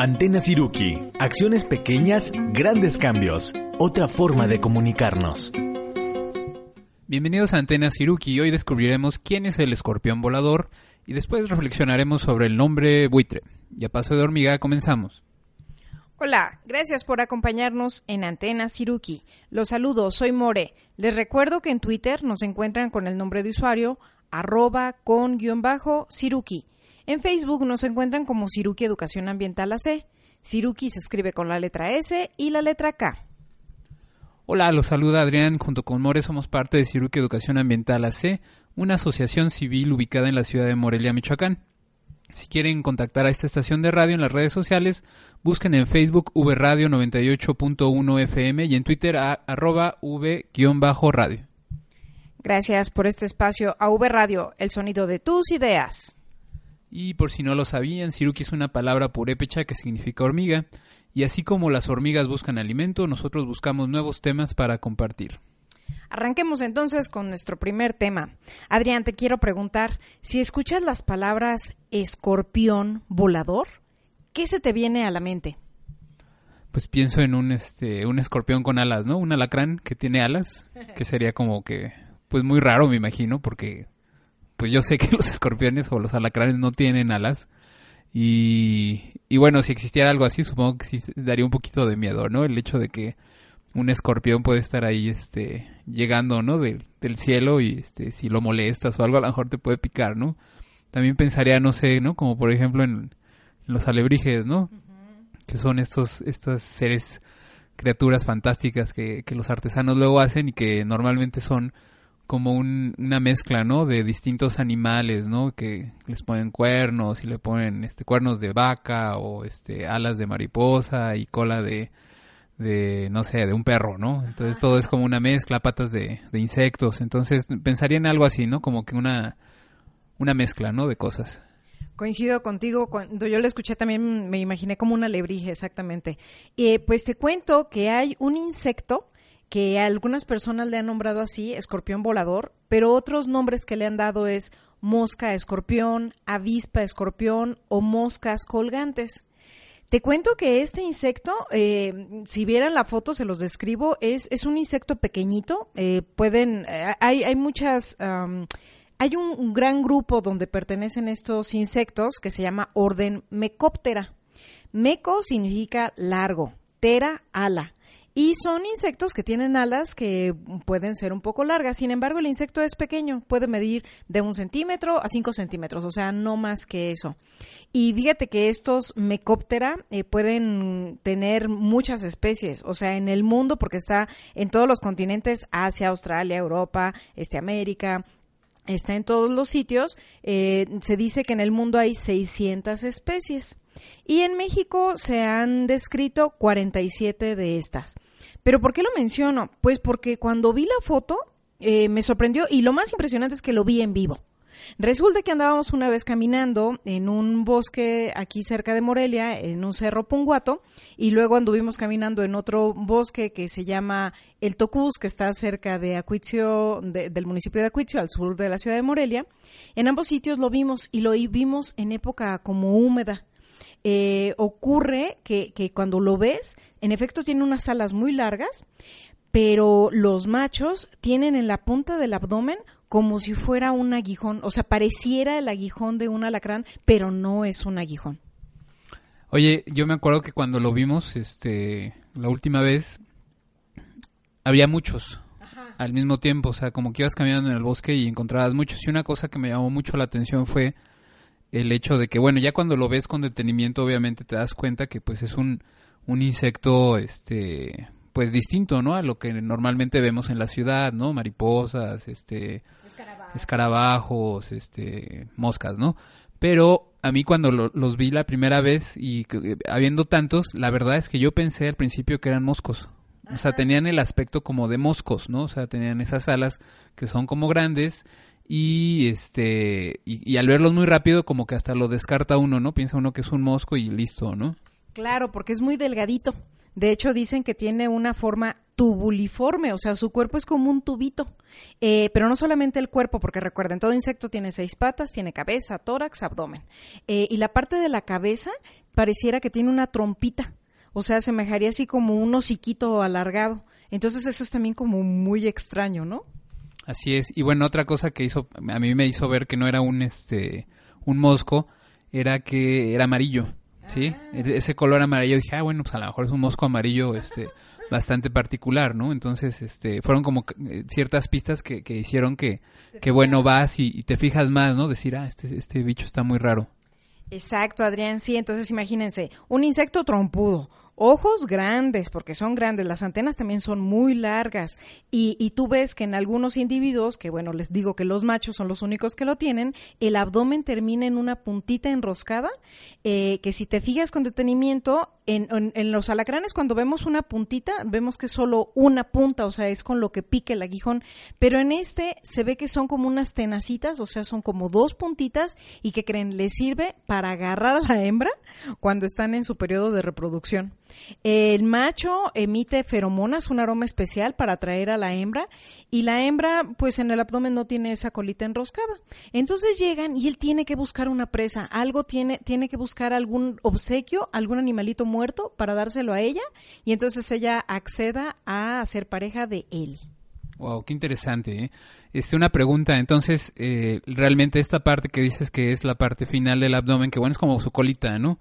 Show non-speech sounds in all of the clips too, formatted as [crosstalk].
Antena Siruki. Acciones pequeñas, grandes cambios. Otra forma de comunicarnos. Bienvenidos a Antena Siruki. Hoy descubriremos quién es el escorpión volador y después reflexionaremos sobre el nombre buitre. Y a paso de hormiga comenzamos. Hola, gracias por acompañarnos en Antena Siruki. Los saludo, soy More. Les recuerdo que en Twitter nos encuentran con el nombre de usuario arroba con guion bajo Siruki. En Facebook nos encuentran como Siruki Educación Ambiental AC. Siruki se escribe con la letra S y la letra K. Hola, los saluda Adrián. Junto con More somos parte de Siruki Educación Ambiental AC, una asociación civil ubicada en la ciudad de Morelia, Michoacán. Si quieren contactar a esta estación de radio en las redes sociales, busquen en Facebook VRadio 98.1 FM y en Twitter a arroba V-radio. Gracias por este espacio a V Radio, el sonido de tus ideas. Y por si no lo sabían, Siruki es una palabra purépecha que significa hormiga, y así como las hormigas buscan alimento, nosotros buscamos nuevos temas para compartir. Arranquemos entonces con nuestro primer tema. Adrián, te quiero preguntar, si escuchas las palabras escorpión volador, ¿qué se te viene a la mente? Pues pienso en un este un escorpión con alas, ¿no? Un alacrán que tiene alas, que sería como que pues muy raro, me imagino, porque pues yo sé que [laughs] los escorpiones o los alacranes no tienen alas. Y, y bueno, si existiera algo así, supongo que sí daría un poquito de miedo, ¿no? El hecho de que un escorpión puede estar ahí, este, llegando, ¿no? del cielo y, este, si lo molestas o algo, a lo mejor te puede picar, ¿no? También pensaría, no sé, ¿no? Como por ejemplo en, los alebrijes, ¿no? Que son estos, estos seres, criaturas fantásticas que, que los artesanos luego hacen y que normalmente son como una mezcla, ¿no? De distintos animales, ¿no? Que les ponen cuernos y le ponen este cuernos de vaca o este alas de mariposa y cola de, de no sé, de un perro, ¿no? Entonces todo es como una mezcla, patas de, de insectos. Entonces pensaría en algo así, ¿no? Como que una una mezcla, ¿no? De cosas. Coincido contigo, cuando yo lo escuché también me imaginé como una lebrige, exactamente. Eh, pues te cuento que hay un insecto que algunas personas le han nombrado así, escorpión volador, pero otros nombres que le han dado es mosca escorpión, avispa escorpión o moscas colgantes. Te cuento que este insecto, eh, si vieran la foto, se los describo, es, es un insecto pequeñito. Eh, pueden, eh, hay, hay muchas, hay un, un, gran grupo donde pertenecen estos insectos que se llama Orden Mecóptera. Meco significa largo, tera, ala. Y son insectos que tienen alas que pueden ser un poco largas. Sin embargo, el insecto es pequeño, puede medir de un centímetro a cinco centímetros, o sea, no más que eso. Y fíjate que estos mecóptera eh, pueden tener muchas especies, o sea, en el mundo, porque está en todos los continentes, Asia, Australia, Europa, este, América, está en todos los sitios. Eh, se dice que en el mundo hay 600 especies. Y en México se han descrito 47 de estas. Pero ¿por qué lo menciono? Pues porque cuando vi la foto eh, me sorprendió y lo más impresionante es que lo vi en vivo. Resulta que andábamos una vez caminando en un bosque aquí cerca de Morelia, en un cerro Punguato, y luego anduvimos caminando en otro bosque que se llama El Tocuz, que está cerca de Acuicio, del municipio de Acuicio, al sur de la ciudad de Morelia. En ambos sitios lo vimos y lo vimos en época como húmeda. Eh, ocurre que, que cuando lo ves, en efecto tiene unas alas muy largas, pero los machos tienen en la punta del abdomen como si fuera un aguijón, o sea, pareciera el aguijón de un alacrán, pero no es un aguijón. Oye, yo me acuerdo que cuando lo vimos, este, la última vez, había muchos al mismo tiempo, o sea, como que ibas caminando en el bosque y encontrabas muchos. Y una cosa que me llamó mucho la atención fue el hecho de que, bueno, ya cuando lo ves con detenimiento, obviamente te das cuenta que pues es un, un insecto, este, pues distinto, ¿no? A lo que normalmente vemos en la ciudad, ¿no? Mariposas, este, escarabajos, este, moscas, ¿no? Pero a mí cuando los vi la primera vez y eh, habiendo tantos, la verdad es que yo pensé al principio que eran moscos. O sea, tenían el aspecto como de moscos, ¿no? O sea, tenían esas alas que son como grandes y este y, al verlos muy rápido como que hasta lo descarta uno, ¿no? Piensa uno que es un mosco y listo, ¿no? Claro, porque es muy delgadito. De hecho, dicen que tiene una forma tubuliforme, o sea, su cuerpo es como un tubito. Eh, pero no solamente el cuerpo, porque recuerden, todo insecto tiene seis patas, tiene cabeza, tórax, abdomen. Eh, y la parte de la cabeza pareciera que tiene una trompita, o sea, semejaría así como un hociquito alargado. Entonces eso es también como muy extraño, ¿no? Así es. Y bueno, otra cosa que hizo, a mí me hizo ver que no era un, este, un mosco, era que era amarillo. ¿sí? Ah. E-, ese color amarillo, dije, ah, bueno, pues a lo mejor es un mosco amarillo este, [laughs] bastante particular, ¿no? Entonces, este, fueron como eh, ciertas pistas que, que hicieron que, que bueno, vas y, te fijas más, ¿no? Decir, ah, este, este bicho está muy raro. Exacto, Adrián, sí, entonces imagínense, un insecto trompudo, ojos grandes, porque son grandes, las antenas también son muy largas y, y, tú ves que en algunos individuos, que bueno, les digo que los machos son los únicos que lo tienen, el abdomen termina en una puntita enroscada, eh, que si te fijas con detenimiento, en, los alacranes cuando vemos una puntita, vemos que es solo una punta, o sea, es con lo que pique el aguijón, pero en este se ve que son como unas tenacitas, o sea, son como dos puntitas y que creen, les sirve para agarrar a la hembra cuando están en su periodo de reproducción. El macho emite feromonas, un aroma especial para atraer a la hembra, y la hembra, pues en el abdomen no tiene esa colita enroscada. Entonces llegan y él tiene que buscar una presa, algo tiene, tiene que buscar algún obsequio, algún animalito muerto para dárselo a ella, y entonces ella acceda a ser pareja de él. Wow, qué interesante. ¿eh? Este, una pregunta, entonces, eh, realmente esta parte que dices que es la parte final del abdomen, que bueno, es como su colita, ¿no?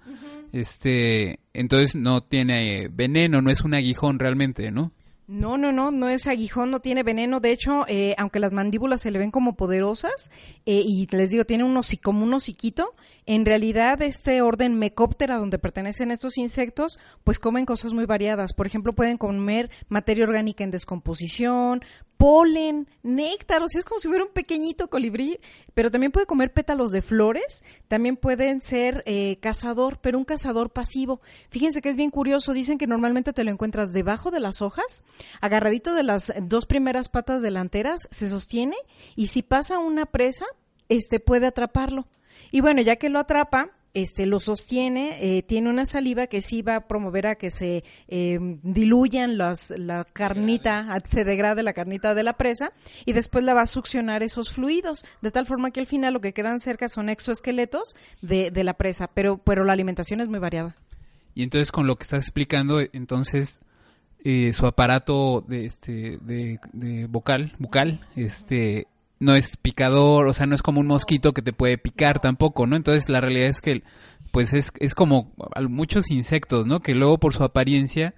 Este, entonces no tiene veneno, no es un aguijón realmente, ¿no? No, no, no, no es aguijón, no tiene veneno. De hecho, eh, aunque las mandíbulas se le ven como poderosas, eh, y les digo, tiene un como un hociquito, en realidad este orden Mecóptera, donde pertenecen estos insectos, pues comen cosas muy variadas. Por ejemplo, pueden comer materia orgánica en descomposición, polen, néctar, o sea, es como si fuera un pequeñito colibrí, pero también puede comer pétalos de flores, también pueden ser eh, cazador, pero un cazador pasivo. Fíjense que es bien curioso, dicen que normalmente te lo encuentras debajo de las hojas, agarradito de las dos primeras patas delanteras, se sostiene y si pasa una presa, este puede atraparlo. Y bueno, ya que lo atrapa, este lo sostiene, eh, tiene una saliva que sí va a promover a que se eh, diluyan las, la carnita, se degrade la carnita de la presa y después la va a succionar esos fluidos, de tal forma que al final lo que quedan cerca son exoesqueletos de, de la presa, pero, pero la alimentación es muy variada. Y entonces con lo que estás explicando, entonces eh, su aparato de, este, de, de vocal, bucal, este, no es picador, o sea, no es como un mosquito que te puede picar tampoco, ¿no? Entonces la realidad es que, pues es, es como muchos insectos, ¿no? Que luego por su apariencia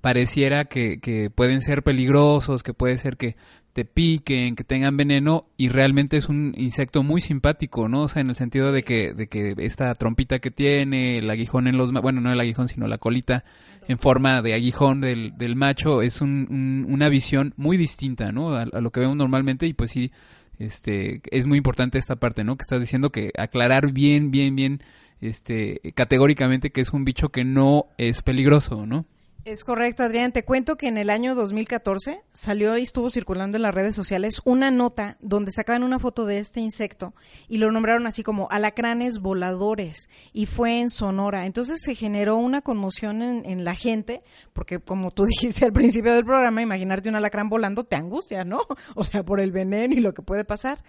pareciera que, que pueden ser peligrosos, que puede ser que te piquen, que tengan veneno y realmente es un insecto muy simpático, ¿no? O sea, en el sentido de que, de que esta trompita que tiene, el aguijón en los, bueno, no el aguijón, sino la colita en forma de aguijón del, del macho, es un, una visión muy distinta, ¿no? A, lo que vemos normalmente y pues sí, este, es muy importante esta parte, ¿no? Que estás diciendo que aclarar bien, bien, bien, este, categóricamente que es un bicho que no es peligroso, ¿no? Es correcto, Adrián. Te cuento que en el año 2014 salió y estuvo circulando en las redes sociales una nota donde sacaban una foto de este insecto y lo nombraron así como alacranes voladores y fue en Sonora. Entonces se generó una conmoción en, la gente porque como tú [laughs] dijiste al principio del programa, imaginarte un alacrán volando te angustia, ¿no? [laughs] O sea, por el veneno y lo que puede pasar.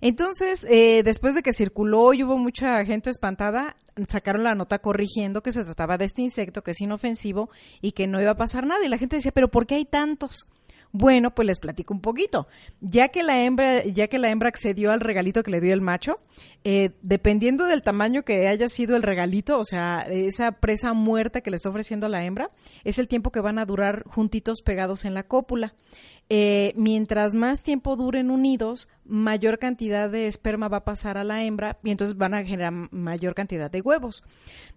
Entonces, eh, después de que circuló y hubo mucha gente espantada, sacaron la nota corrigiendo que se trataba de este insecto que es inofensivo y que no iba a pasar nada. Y la gente decía, pero ¿por qué hay tantos? Bueno, pues les platico un poquito. Ya que la hembra, ya que la hembra accedió al regalito que le dio el macho, eh, dependiendo del tamaño que haya sido el regalito, o sea, esa presa muerta que le está ofreciendo la hembra, es el tiempo que van a durar juntitos pegados en la cópula. Eh, mientras más tiempo duren unidos, mayor cantidad de esperma va a pasar a la hembra y entonces van a generar mayor cantidad de huevos.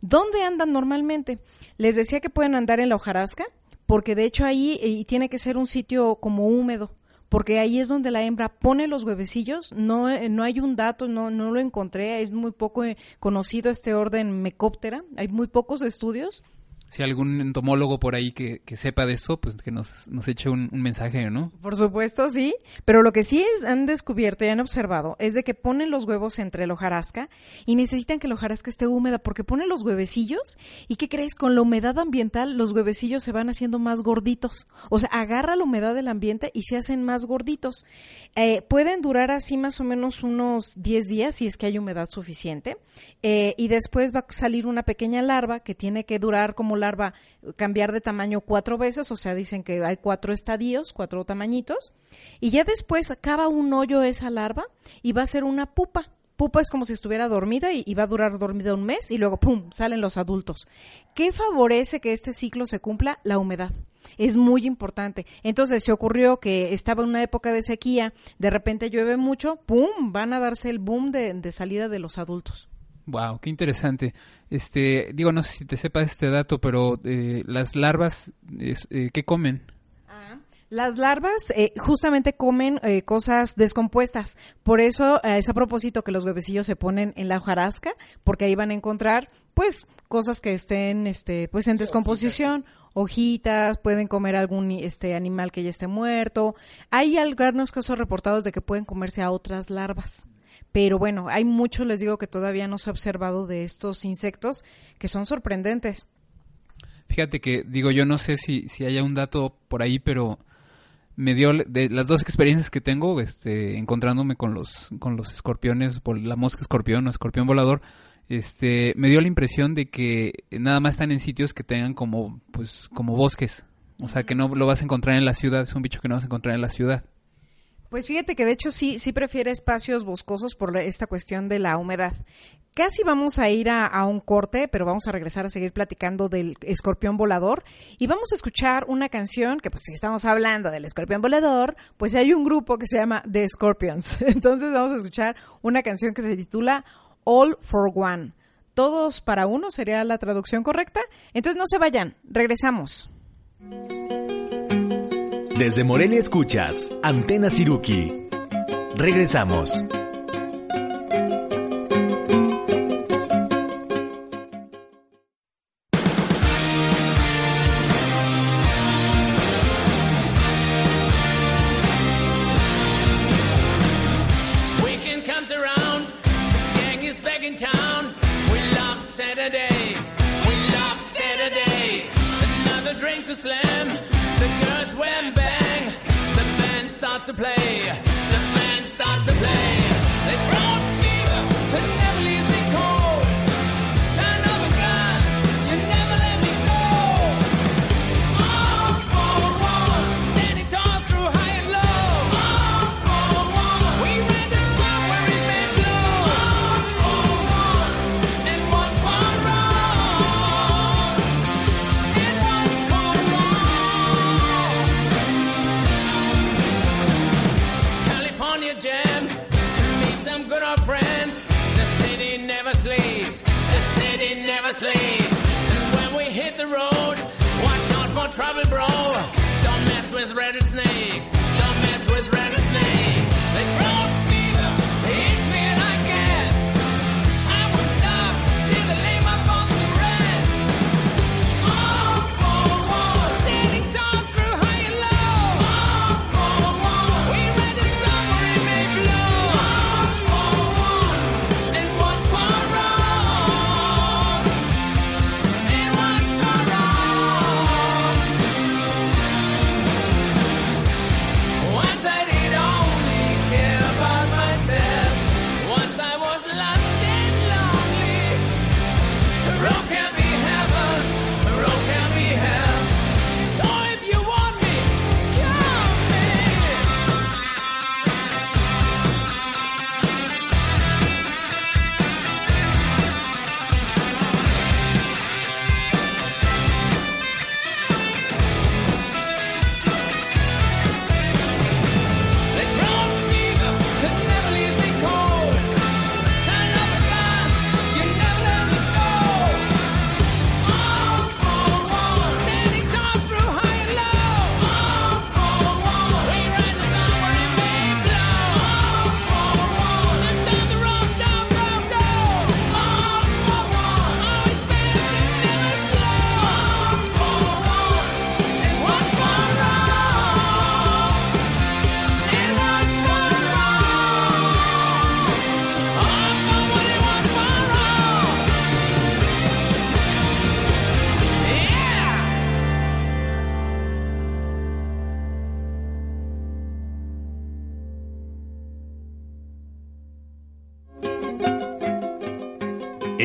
¿Dónde andan normalmente? Les decía que pueden andar en la hojarasca, porque de hecho ahí tiene que ser un sitio como húmedo porque ahí es donde la hembra pone los huevecillos. No, eh, no hay un dato, no, no lo encontré, es muy poco eh, conocido este orden mecóptera, hay muy pocos estudios si algún entomólogo por ahí que, sepa de esto, pues que nos, nos eche un, mensaje, ¿no? Por supuesto, sí. Pero lo que sí han descubierto y han observado es de que ponen los huevos entre el hojarasca y necesitan que la hojarasca esté húmeda porque ponen los huevecillos y ¿qué crees? Con la humedad ambiental los huevecillos se van haciendo más gorditos. O sea, agarra la humedad del ambiente y se hacen más gorditos. Eh, pueden durar así más o menos unos 10 días si es que hay humedad suficiente. Eh, y después va a salir una pequeña larva que tiene que durar como larva cambiar de tamaño cuatro veces, o sea, dicen que hay cuatro estadios, cuatro tamañitos, y ya después acaba un hoyo esa larva y va a ser una pupa. Pupa es como si estuviera dormida y, va a durar dormida un mes y luego, ¡pum!, salen los adultos. ¿Qué favorece que este ciclo se cumpla? La humedad es muy importante. Entonces se ocurrió que estaba en una época de sequía, de repente llueve mucho, ¡pum! van a darse el boom de salida de los adultos. Wow, qué interesante. Este, digo, no sé si te sepas este dato, pero eh, las larvas, eh, ¿qué comen? Ah, las larvas eh, justamente comen cosas descompuestas. Por eso es a propósito que los huevecillos se ponen en la hojarasca, porque ahí van a encontrar, pues, cosas que estén, este, pues, en descomposición. Hojitas, pueden comer algún este animal que ya esté muerto. Hay algunos casos reportados de que pueden comerse a otras larvas. Pero bueno, hay mucho, les digo, que todavía no se ha observado de estos insectos que son sorprendentes. Fíjate que, digo, yo no sé si, si haya un dato por ahí, pero me dio de las dos experiencias que tengo, este, encontrándome con los, con los escorpiones, la mosca escorpión o escorpión volador, este, me dio la impresión de que nada más están en sitios que tengan como, pues, como bosques. O sea, que no lo vas a encontrar en la ciudad, es un bicho que no vas a encontrar en la ciudad. Pues fíjate que de hecho sí, sí prefiere espacios boscosos por esta cuestión de la humedad. Casi vamos a ir a, un corte, pero vamos a regresar a seguir platicando del escorpión volador y vamos a escuchar una canción que pues si estamos hablando del escorpión volador, pues hay un grupo que se llama The Scorpions. [laughs] Entonces vamos a escuchar una canción que se titula All for One. Todos para uno sería la traducción correcta. Entonces no se vayan, regresamos. Desde Morelia escuchas Antena Siruki. Regresamos. To play. Trouble, bro.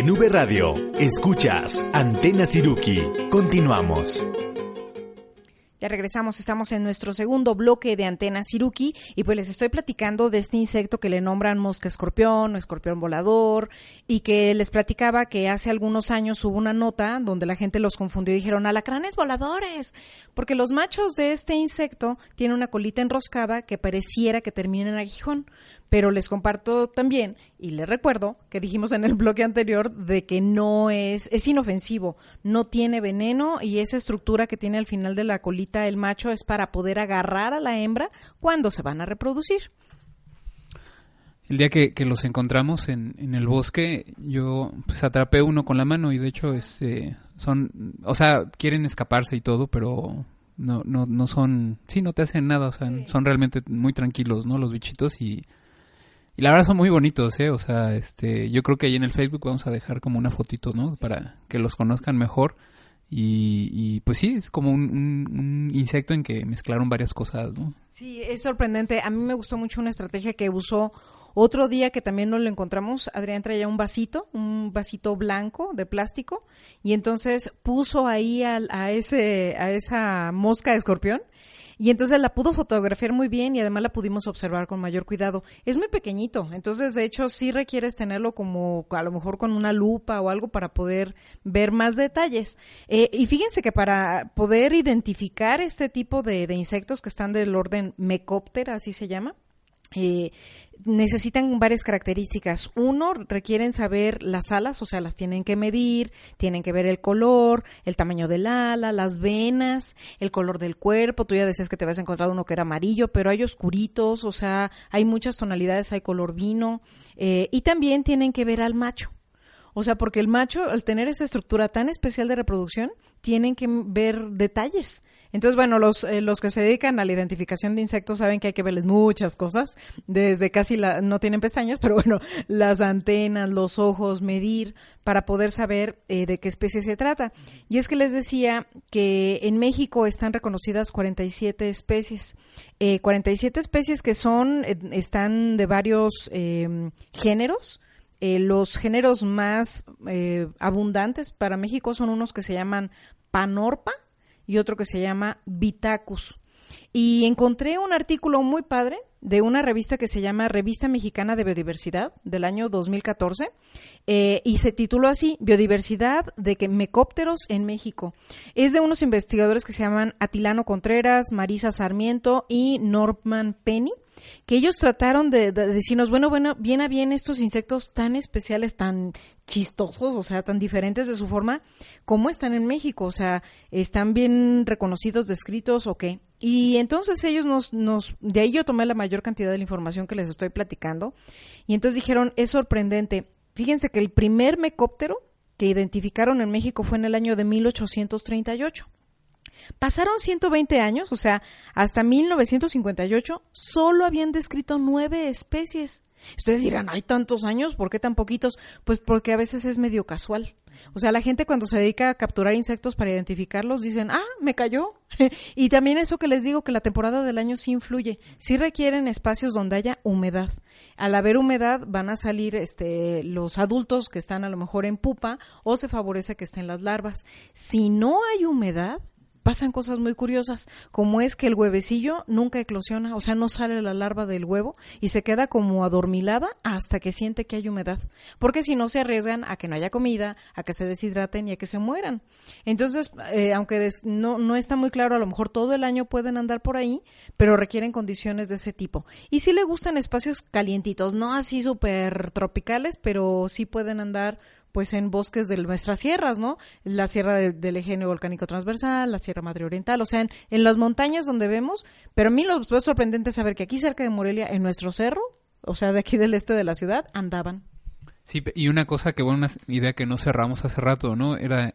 En V Radio, escuchas Antena Siruki. Continuamos. Ya regresamos, estamos en nuestro segundo bloque de Antena Siruki y pues les estoy platicando de este insecto que le nombran mosca escorpión o escorpión volador y que les platicaba que hace algunos años hubo una nota donde la gente los confundió y dijeron alacranes voladores, porque los machos de este insecto tienen una colita enroscada que pareciera que termina en aguijón, pero les comparto también y les recuerdo que dijimos en el bloque anterior de que no es, es inofensivo, no tiene veneno y esa estructura que tiene al final de la colita el macho es para poder agarrar a la hembra cuando se van a reproducir. El día que, que los encontramos en, en, el bosque, yo pues atrapé uno con la mano y de hecho este, son, o sea, quieren escaparse y todo, pero no, no, no son, sí, no te hacen nada, o sea, sí. son realmente muy tranquilos, ¿no? Los bichitos y y la verdad son muy bonitos, ¿eh? O sea, este, yo creo que ahí en el Facebook vamos a dejar como una fotito, ¿no? Para que los conozcan mejor. Y, y, pues sí, es como un, un, un, insecto en que mezclaron varias cosas, ¿no? Sí, es sorprendente. A mí me gustó mucho una estrategia que usó otro día que también nos lo encontramos. Adrián traía un vasito, un vasito blanco de plástico, y entonces puso ahí a, a ese, a esa mosca de escorpión y entonces la pudo fotografiar muy bien y además la pudimos observar con mayor cuidado. Es muy pequeñito, entonces de hecho sí requieres tenerlo como a lo mejor con una lupa o algo para poder ver más detalles. Eh, y fíjense que para poder identificar este tipo de, de insectos que están del orden Mecoptera, así se llama, eh, necesitan varias características. Uno, requieren saber las alas, o sea, las tienen que medir, tienen que ver el color, el tamaño del ala, las venas, el color del cuerpo. Tú ya decías que te habías encontrado uno que era amarillo, pero hay oscuritos, o sea, hay muchas tonalidades, hay color vino. Eh, y también tienen que ver al macho. O sea, porque el macho, al tener esa estructura tan especial de reproducción, tienen que ver detalles. Entonces, bueno, los, eh, los que se dedican a la identificación de insectos saben que hay que verles muchas cosas, desde casi la, no tienen pestañas, [laughs] pero bueno, las antenas, los ojos, medir para poder saber eh, de qué especie se trata. Y es que les decía que en México están reconocidas 47 especies, eh, 47 especies que son, eh, están de varios eh, géneros, eh, los géneros más eh, abundantes para México son unos que se llaman Panorpa y otro que se llama Vitacus. Y encontré un artículo muy padre de una revista que se llama Revista Mexicana de Biodiversidad del año 2014 eh, y se tituló así Biodiversidad de que mecópteros en México. Es de unos investigadores que se llaman Atilano Contreras, Marisa Sarmiento y Norman Penny que ellos trataron de, de, decirnos, bueno, bueno, bien a bien estos insectos tan especiales, tan chistosos, o sea, tan diferentes de su forma, ¿cómo están en México? O sea, ¿están bien reconocidos, descritos o qué? Y entonces ellos nos, nos, de ahí yo tomé la mayor cantidad de la información que les estoy platicando, y entonces dijeron, es sorprendente, fíjense que el primer mecóptero que identificaron en México fue en el año de 1838. Pasaron 120 años, o sea, hasta 1958, solo habían descrito nueve especies. Ustedes dirán, hay tantos años, ¿por qué tan poquitos? Pues porque a veces es medio casual. O sea, la gente cuando se dedica a capturar insectos para identificarlos dicen, ah, me cayó. [laughs] y también eso que les digo, que la temporada del año sí influye. Sí requieren espacios donde haya humedad. Al haber humedad van a salir este, los adultos que están a lo mejor en pupa o se favorece que estén las larvas. Si no hay humedad, pasan cosas muy curiosas, como es que el huevecillo nunca eclosiona, o sea, no sale la larva del huevo y se queda como adormilada hasta que siente que hay humedad, porque si no se arriesgan a que no haya comida, a que se deshidraten y a que se mueran. Entonces, eh, aunque des, no, no está muy claro, a lo mejor todo el año pueden andar por ahí, pero requieren condiciones de ese tipo. Y sí le gustan espacios calientitos, no así súper tropicales, pero sí pueden andar pues en bosques de nuestras sierras, ¿no? La sierra de, del eje volcánico transversal, la Sierra Madre Oriental, o sea, en, en, las montañas donde vemos, pero a mí lo fue sorprendente saber que aquí cerca de Morelia, en nuestro cerro, o sea, de aquí del este de la ciudad, andaban. Sí, y una cosa que, bueno, una idea que no cerramos hace rato, ¿no? Era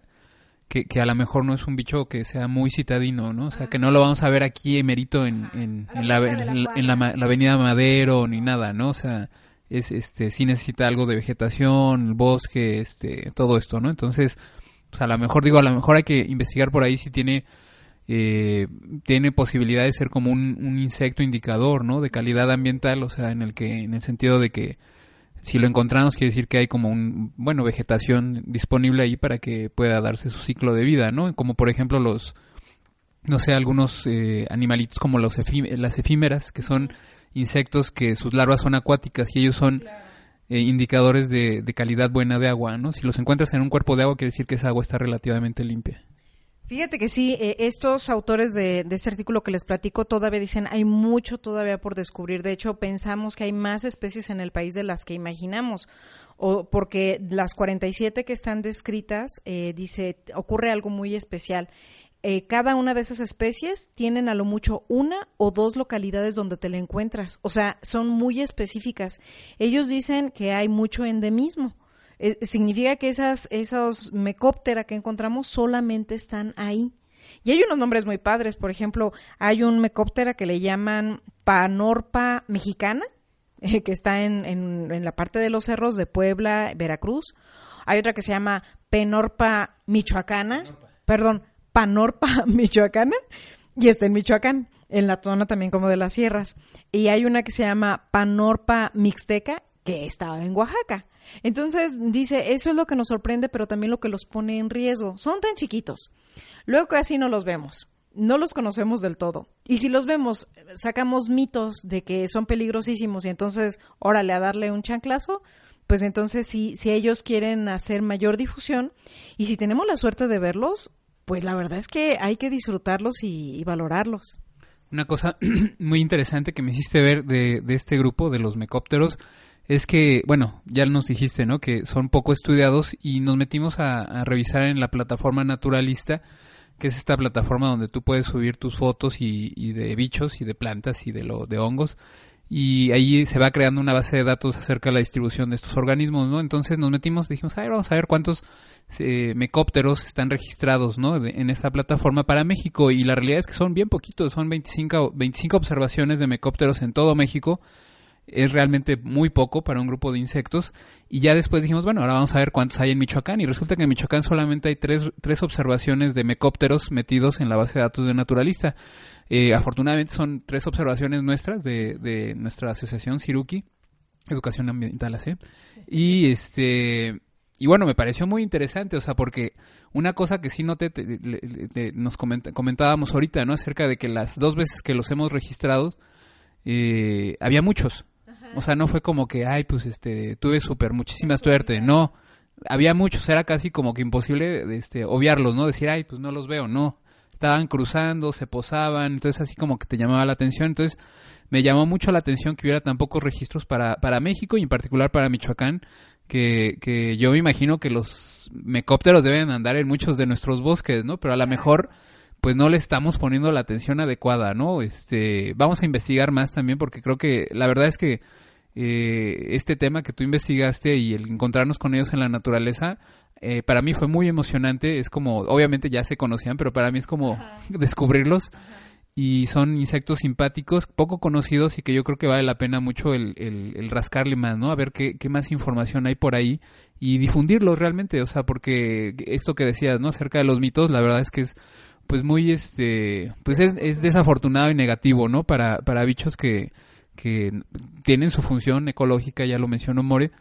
que, que a lo mejor no es un bicho que sea muy citadino, ¿no? O sea, que no lo vamos a ver aquí emerito en, en, en, la, en la, la avenida Madero ni nada, ¿no? O sea es este sí necesita algo de vegetación, bosque, este, todo esto, ¿no? Entonces, pues a lo mejor digo, a lo mejor hay que investigar por ahí si tiene eh, tiene posibilidad de ser como un, un, insecto indicador, ¿no? De calidad ambiental, o sea, en el que en el sentido de que si lo encontramos quiere decir que hay como un, bueno, vegetación disponible ahí para que pueda darse su ciclo de vida, ¿no? Como por ejemplo los, no sé, algunos eh, animalitos como los las efímeras, que son insectos que sus larvas son acuáticas y ellos son eh, indicadores de, de calidad buena de agua, ¿no? Si los encuentras en un cuerpo de agua quiere decir que esa agua está relativamente limpia. Fíjate que sí, eh, estos autores de, de este artículo que les platico todavía dicen hay mucho todavía por descubrir. De hecho, pensamos que hay más especies en el país de las que imaginamos. O porque las 47 que están descritas, eh, dice, ocurre algo muy especial. Eh, cada una de esas especies tienen a lo mucho una o dos localidades donde te la encuentras. O sea, son muy específicas. Ellos dicen que hay mucho endemismo. Eh, significa que esas, esos mecóptera que encontramos solamente están ahí. Y hay unos nombres muy padres, por ejemplo, hay un mecóptera que le llaman Panorpa mexicana, eh, que está en, en, en la parte de los cerros de Puebla, Veracruz. Hay otra que se llama Penorpa michoacana, perdón, Panorpa [laughs] michoacana, y está en Michoacán, en la zona también como de las sierras. Y hay una que se llama Panorpa mixteca, que está en Oaxaca. Entonces, dice, eso es lo que nos sorprende, pero también lo que los pone en riesgo. Son tan chiquitos. Luego casi no los vemos. No los conocemos del todo. Y si los vemos, sacamos mitos de que son peligrosísimos y entonces, órale, a darle un chanclazo, pues entonces si, si ellos quieren hacer mayor difusión y si tenemos la suerte de verlos, pues la verdad es que hay que disfrutarlos y, y valorarlos. Una cosa [clears throat] muy interesante que me hiciste ver de, de este grupo, de los mecópteros, es que, bueno, ya nos dijiste, ¿no? Que son poco estudiados y nos metimos a, revisar en la plataforma Naturalista, que es esta plataforma donde tú puedes subir tus fotos y, y de bichos y de plantas y de, lo, de hongos. Y ahí se va creando una base de datos acerca de la distribución de estos organismos, ¿no? Entonces nos metimos, dijimos, a ver, vamos a ver cuántos eh, mecópteros están registrados, ¿no? De, en esta plataforma para México. Y la realidad es que son bien poquitos, son 25, 25 observaciones de mecópteros en todo México es realmente muy poco para un grupo de insectos. Y ya después dijimos, bueno, ahora vamos a ver cuántos hay en Michoacán. Y resulta que en Michoacán solamente hay tres, tres observaciones de mecópteros metidos en la base de datos de Naturalista. Eh, afortunadamente son tres observaciones nuestras de, de nuestra asociación Ciruki, Educación Ambiental AC. Y este. Y bueno, me pareció muy interesante, o sea, porque una cosa que sí noté, te, te, te, nos comentábamos ahorita, ¿no? Acerca de que las dos veces que los hemos registrado, eh, había muchos. O sea, no fue como que, ay, pues este, tuve súper muchísima suerte. No, había muchos, era casi como que imposible este, obviarlos, ¿no? Decir, ay, pues no los veo, no. Estaban cruzando, se posaban, entonces así como que te llamaba la atención. Entonces me llamó mucho la atención que hubiera tan pocos registros para, para México y en particular para Michoacán, que, que yo me imagino que los mecópteros deben andar en muchos de nuestros bosques, ¿no? Pero a lo mejor pues no le estamos poniendo la atención adecuada, ¿no? Este, vamos a investigar más también porque creo que la verdad es que eh, este tema que tú investigaste y el encontrarnos con ellos en la naturaleza, eh, para mí fue muy emocionante. Es como, obviamente ya se conocían, pero para mí es como Ajá. [laughs] descubrirlos. Ajá. Y son insectos simpáticos, poco conocidos y que yo creo que vale la pena mucho el, el, el rascarle más, ¿no? A ver qué, qué, más información hay por ahí y difundirlos realmente. O sea, porque esto que decías, ¿no? Acerca de los mitos, la verdad es que es pues muy este pues es, es desafortunado y negativo no para para bichos que que tienen su función ecológica ya lo mencionó More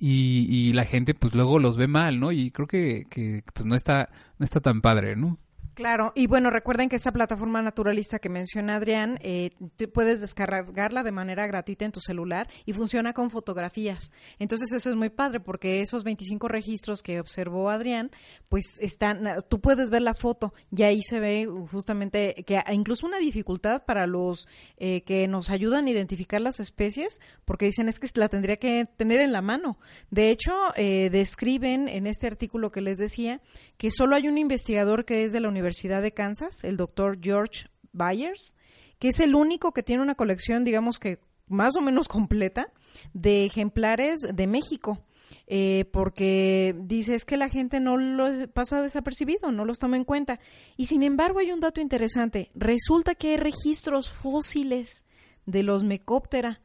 y, y la gente pues luego los ve mal no y creo que, que pues no está no está tan padre no Claro, y bueno, recuerden que esta plataforma naturalista que menciona Adrián, eh, puedes descargarla de manera gratuita en tu celular y funciona con fotografías. Entonces eso es muy padre porque esos 25 registros que observó Adrián, pues están, tú puedes ver la foto y ahí se ve justamente que incluso una dificultad para los eh, que nos ayudan a identificar las especies, porque dicen es que la tendría que tener en la mano. De hecho, eh, describen en este artículo que les decía que solo hay un investigador que es de la Universidad de Kansas, el doctor George Byers, que es el único que tiene una colección, digamos que más o menos [laughs] completa, de ejemplares de México. Eh, porque dice es que la gente no lo pasa desapercibido, no los toma en cuenta. Y sin embargo hay un dato interesante. Resulta que hay registros fósiles de los mecóptera.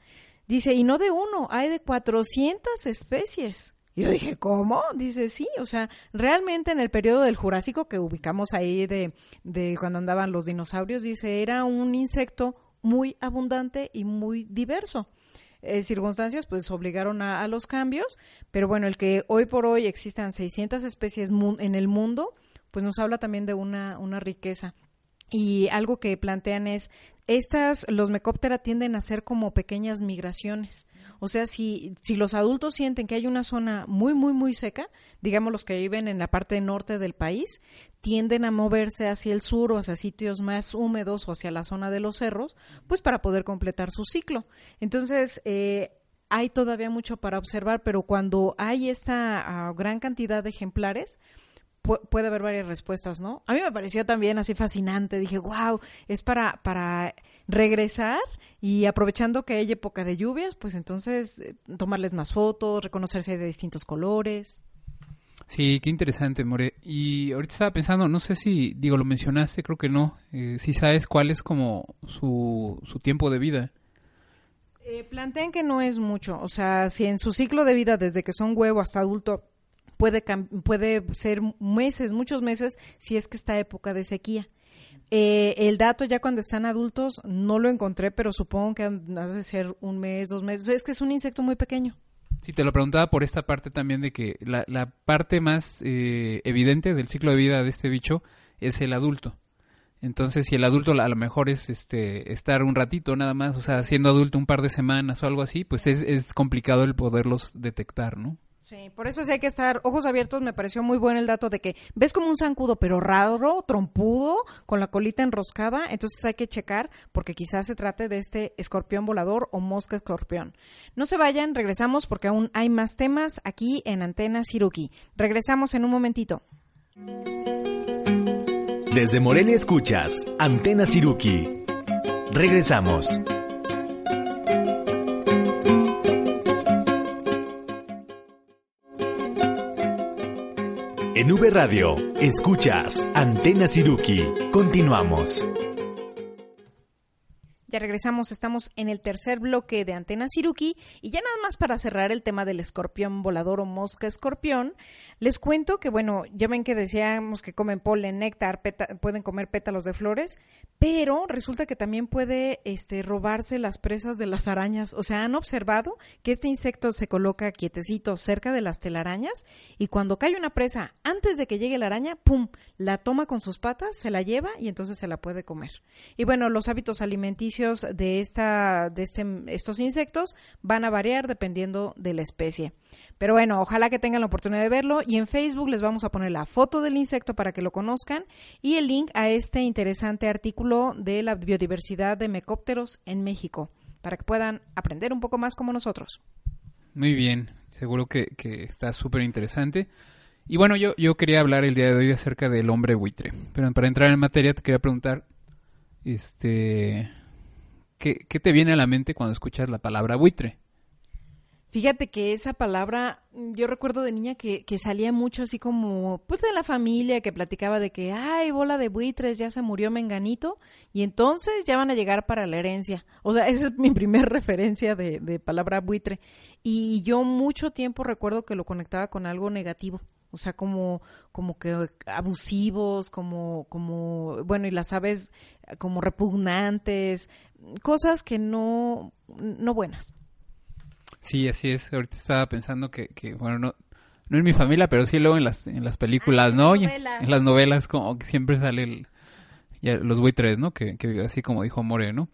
Dice, y no de uno, hay de 400 especies. Yo dije, ¿cómo? Dice, sí, o sea, realmente en el periodo del Jurásico que ubicamos ahí de, de cuando andaban los dinosaurios, dice, era un insecto muy abundante y muy diverso. Eh, circunstancias, pues obligaron a, los cambios. Pero bueno, el que hoy por hoy existan 600 especies en el mundo, pues nos habla también de una, una riqueza. Y algo que plantean es, estas, los mecóptera tienden a ser como pequeñas migraciones. O sea, si, si los adultos sienten que hay una zona muy, muy, muy seca, digamos los que viven en la parte norte del país, tienden a moverse hacia el sur o hacia sitios más húmedos o hacia la zona de los cerros, pues para poder completar su ciclo. Entonces, eh, hay todavía mucho para observar, pero cuando hay esta ah, gran cantidad de ejemplares, pu- puede haber varias respuestas, ¿no? A mí me pareció también así fascinante. Dije, wow, es para, para regresar y aprovechando que hay época de lluvias, pues entonces eh, tomarles más fotos, reconocerse de distintos colores. Sí, qué interesante, More. Y ahorita estaba pensando, no sé si, digo, lo mencionaste, creo que no. Eh, si sabes cuál es como su, su tiempo de vida. Eh, plantean que no es mucho, o sea, si en su ciclo de vida, desde que son huevo hasta adulto, puede, puede ser meses, muchos meses, si es que está época de sequía. Eh, el dato ya cuando están adultos no lo encontré, pero supongo que ha de ser un mes, dos meses. Es que es un insecto muy pequeño. Sí, te lo preguntaba por esta parte también de que la, la parte más eh, evidente del ciclo de vida de este bicho es el adulto. Entonces, si el adulto a lo mejor es este estar un ratito nada más, o sea, siendo adulto un par de semanas o algo así, pues es, es complicado el poderlos detectar, ¿no? Sí, por eso sí hay que estar ojos abiertos. Me pareció muy bueno el dato de que ves como un zancudo, pero raro, trompudo, con la colita enroscada. Entonces hay que checar porque quizás se trate de este escorpión volador o mosca escorpión. No se vayan, regresamos porque aún hay más temas aquí en Antena Siruki. Regresamos en un momentito. Desde Morelia escuchas Antena Siruki. Regresamos. En V Radio, escuchas Antena Siruki. Continuamos. Ya regresamos, estamos en el tercer bloque de Antena Siruki y ya nada más para cerrar el tema del escorpión volador o mosca escorpión, les cuento que bueno, ya ven que decíamos que comen polen, néctar, pueden comer pétalos de flores, pero resulta que también puede este robarse las presas de las arañas, o sea, han observado que este insecto se coloca quietecito cerca de las telarañas y cuando cae una presa antes de que llegue la araña, pum, la toma con sus patas, se la lleva y entonces se la puede comer. Y bueno, los hábitos alimenticios de esta de este estos insectos van a variar dependiendo de la especie. Pero bueno, ojalá que tengan la oportunidad de verlo y en Facebook les vamos a poner la foto del insecto para que lo conozcan y el link a este interesante artículo de la biodiversidad de mecópteros en México para que puedan aprender un poco más como nosotros. Muy bien, seguro que, que está súper interesante. Y bueno, yo, yo quería hablar el día de hoy acerca del hombre buitre. Pero para entrar en materia te quería preguntar, este, ¿qué, qué te viene a la mente cuando escuchas la palabra buitre? Fíjate que esa palabra, mm, yo recuerdo de niña que, que salía mucho así como, pues de la familia que platicaba de que, ay, bola de buitres, ya se murió Menganito, y entonces ya van a llegar para la herencia. O sea, [laughs] esa es mi primer referencia de, de palabra buitre. Y yo mucho tiempo recuerdo que lo conectaba con algo negativo. O sea, como, como que abusivos, como, como, bueno, y las aves como repugnantes, cosas que no, no buenas. Sí, así es. Ahorita estaba pensando que, que bueno, no, no en mi familia, pero sí luego en las, en las películas, Ah, en ¿no? novelas. En las novelas como que siempre sale el, ya, los buitres, ¿no? Que, que así como dijo More, ¿no?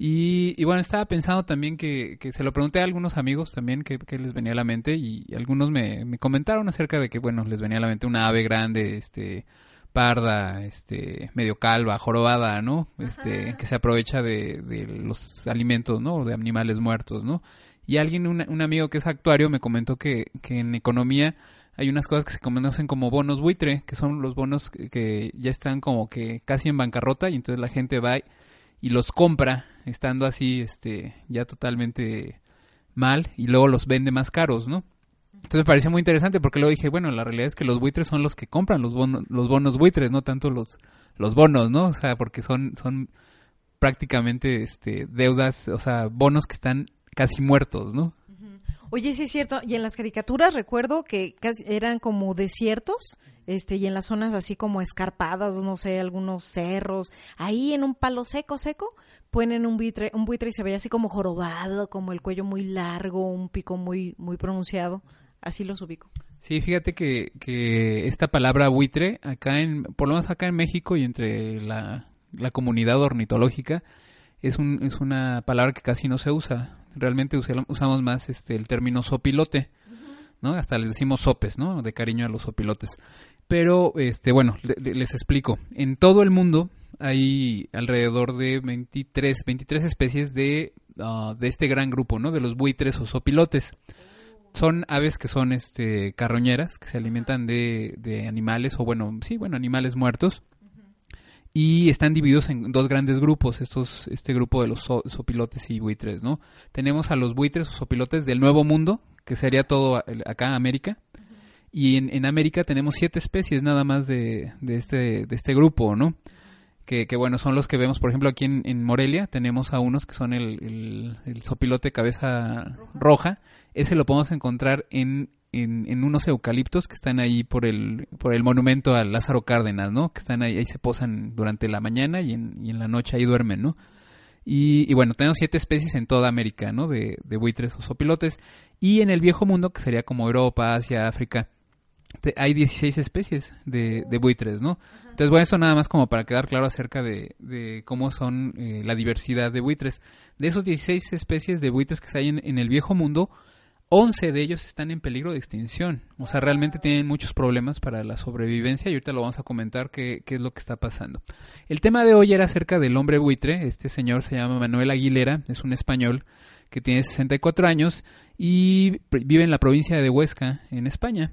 Y, y bueno, estaba pensando también que, que se lo pregunté a algunos amigos también que, que les venía a la mente y algunos me, me comentaron acerca de que, bueno, les venía a la mente una ave grande, este, parda, este, medio calva, jorobada, ¿no? Este, que se aprovecha de, de los alimentos, ¿no? De animales muertos, ¿no? Y alguien, un, un amigo que es actuario, me comentó que, que en economía hay unas cosas que se conocen como bonos buitre, que son los bonos que, que ya están como que casi en bancarrota y entonces la gente va y los compra estando así, este, ya totalmente mal y luego los vende más caros, ¿no? Entonces me pareció muy interesante porque luego dije, bueno, la realidad es que los buitres son los que compran los bonos, los bonos buitres, no tanto los, los bonos, ¿no? O sea, porque son, son prácticamente este, deudas, o sea, bonos que están casi muertos, ¿no? Oye, sí es cierto. Y en las caricaturas recuerdo que casi eran como desiertos, este, y en las zonas así como escarpadas, no sé, algunos cerros. Ahí en un palo seco, seco, ponen un buitre, un buitre y se veía así como jorobado, como el cuello muy largo, un pico muy, muy pronunciado. Así los ubico. Sí, fíjate que, que esta palabra buitre, acá en, por lo menos acá en México y entre la, la comunidad ornitológica, es, un, es una palabra que casi no se usa. Realmente usa- usamos más este el término sopilote, ¿no? Hasta les decimos sopes, ¿no? De cariño a los sopilotes. Pero, este, bueno, le- le- les explico. En todo el mundo hay alrededor de 23, 23 especies de, ah, de este gran grupo, ¿no? De los buitres o sopilotes. Son aves que son este, carroñeras, que se alimentan de, de animales, o bueno, sí, bueno, animales muertos. Y están divididos en dos grandes grupos, estos, este grupo de los so- sopilotes y buitres, ¿no? Tenemos a los buitres o sopilotes del Nuevo Mundo, que sería todo acá América. Y en, en América tenemos siete especies nada más de, de, este, de este grupo, ¿no? Que, que, bueno, son los que vemos, por ejemplo, aquí en, en Morelia tenemos a unos que son el, el, el sopilote cabeza roja. Ese lo podemos encontrar en, en, en unos eucaliptos que están ahí por el, por el monumento a Lázaro Cárdenas, ¿no? Que están ahí, ahí se posan durante la mañana y en, y en la noche ahí duermen, ¿no? Y, y bueno, tenemos siete especies en toda América, ¿no? De, de buitres o sopilotes. Y en el viejo mundo, que sería como Europa, Asia, África, te- hay 16 especies de, de buitres, ¿no? Entonces, bueno, eso nada más como para quedar claro acerca de, de cómo son eh, la diversidad de buitres. De esos 16 especies de buitres que hay en, en el viejo mundo, 11 de ellos están en peligro de extinción. O sea, realmente tienen muchos problemas para la sobrevivencia y ahorita lo vamos a comentar qué, qué es lo que está pasando. El tema de hoy era acerca del hombre buitre. Este señor se llama Manuel Aguilera, es un español que tiene 64 años y vive en la provincia de Huesca, en España.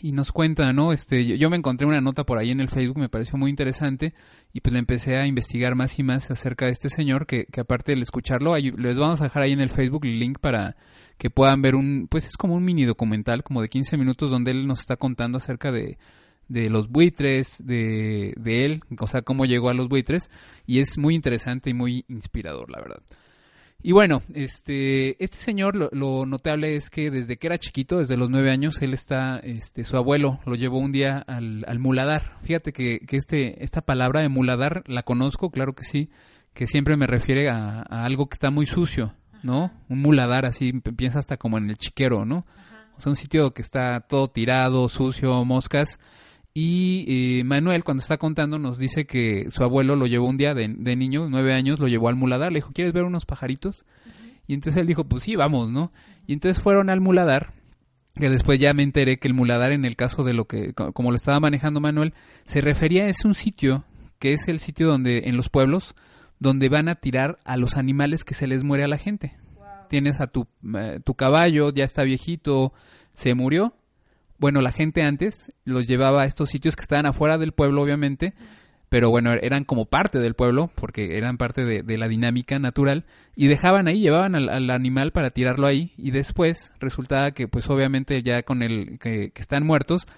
Y nos cuenta, ¿no? Este, yo, me encontré una nota por ahí en el Facebook, me pareció muy interesante y pues le empecé a investigar más y más acerca de este señor que, que aparte de escucharlo, les vamos a dejar ahí en el Facebook el link para que puedan ver un, pues es como un mini documental como de 15 minutos donde él nos está contando acerca de, de los buitres, de, de él, o sea, cómo llegó a los buitres y es muy interesante y muy inspirador, la verdad. Y bueno, este, este señor, lo, lo notable es que desde que era chiquito, desde los nueve años, él está, este, su abuelo lo llevó un día al, al muladar. Fíjate que, que este, esta palabra de muladar la conozco, claro que sí, que siempre me refiere a, a algo que está muy sucio, ¿no? Un muladar así, piensa hasta como en el chiquero, ¿no? O sea, un sitio que está todo tirado, sucio, moscas. Y eh, Manuel, cuando está contando, nos dice que su abuelo lo llevó un día de, de niño, nueve años, lo llevó al muladar. Le dijo, ¿quieres ver unos pajaritos? Y entonces él dijo, pues sí, vamos, ¿no? Y entonces fueron al muladar, que después ya me enteré que el muladar, en el caso de lo que, co- como lo estaba manejando Manuel, se refería, es un sitio, que es el sitio donde, en los pueblos, donde van a tirar a los animales que se les muere a la gente. Tienes a tu, eh, tu caballo, ya está viejito, se murió, bueno, la gente antes los llevaba a estos sitios que estaban afuera del pueblo, obviamente, pero bueno, eran como parte del pueblo, porque eran parte de, de la dinámica natural, y dejaban ahí, llevaban al, al animal para tirarlo ahí, y después resultaba que, pues obviamente ya con el que, que están muertos,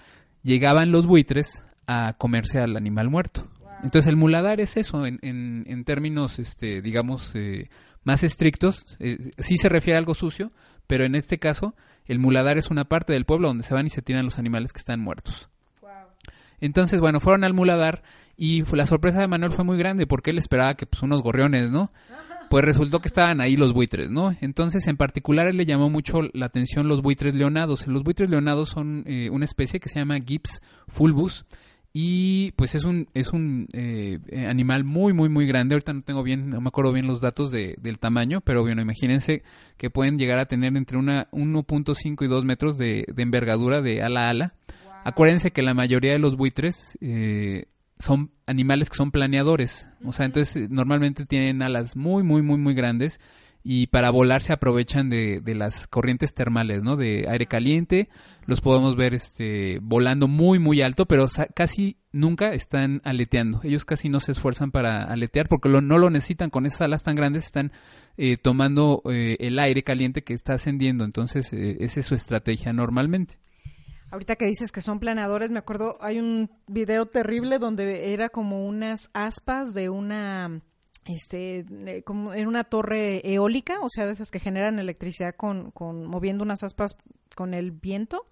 llegaban los buitres a comerse al animal muerto. Entonces el muladar es eso, en, en, en términos, este, digamos, eh, más estrictos, eh, sí se refiere a algo sucio, pero en este caso el muladar es una parte del pueblo donde se van y se tiran los animales que están muertos. Entonces, bueno, fueron al muladar y la sorpresa de Manuel fue muy grande porque él esperaba que pues unos gorriones, ¿no? [laughs] Pues resultó que estaban ahí los buitres, ¿no? Entonces, en particular, él le llamó mucho la atención los buitres leonados. Los buitres leonados son eh, una especie que se llama Gips fulvus y pues es un es un eh, eh, animal muy muy muy grande. Ahorita no tengo bien, no me acuerdo bien los datos de, del tamaño, pero bueno, imagínense que pueden llegar a tener entre una 1.5 y 2 metros de, de envergadura de ala a ala. Acuérdense que la mayoría de los buitres eh, son animales que son planeadores. O sea, entonces eh, normalmente tienen alas muy, muy, muy, muy grandes y para volar se aprovechan de, de las corrientes termales, ¿no? De aire caliente. Los podemos ver este, volando muy, muy alto, pero casi nunca están aleteando. Ellos casi no se esfuerzan para aletear porque lo- no lo necesitan. Con esas alas tan grandes están eh, tomando eh, el aire caliente que está ascendiendo. Entonces, eh, esa es su estrategia normalmente. Ahorita que dices que son planeadores, me acuerdo, hay un video terrible donde era como unas aspas de una este, eh, como en una torre eólica, o sea, de esas que generan electricidad con, con moviendo unas aspas con el viento.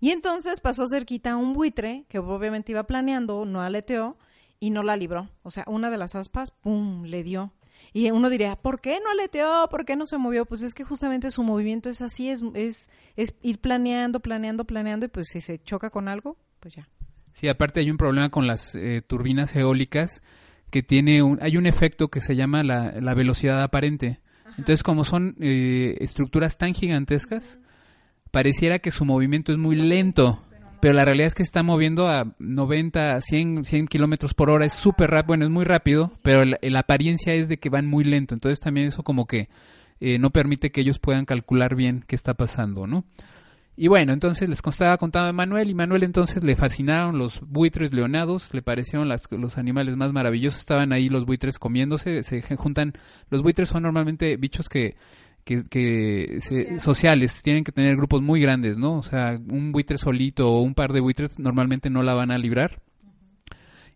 Y entonces pasó cerquita un buitre que obviamente iba planeando, no aleteó y no la libró. O sea, una de las aspas, ¡pum!, le dio. Y uno diría, ¿por qué no aleteó? ¿Por qué no se movió? Pues es que justamente su movimiento es así, es, es, es ir planeando, planeando, planeando y pues si se choca con algo, pues ya. Sí, aparte hay un problema con las eh, turbinas eólicas que tiene un, hay un efecto que se llama la, la velocidad aparente. Entonces, como son eh, estructuras tan gigantescas, pareciera que su movimiento es muy lento, pero la realidad es que está moviendo a 90, 100, 100 kilómetros por hora, es súper rápido, bueno, es muy rápido, pero la, la apariencia es de que van muy lento, entonces también eso como que eh, no permite que ellos puedan calcular bien qué está pasando, ¿no? Y bueno, entonces les estaba contando a Manuel y Manuel entonces le fascinaron los buitres leonados, le parecieron las- los animales más maravillosos, estaban ahí los buitres comiéndose, se juntan, los buitres son normalmente bichos que, que, que se- sociales, tienen que tener grupos muy grandes, ¿no? O sea, un buitre solito o un par de buitres normalmente no la van a librar.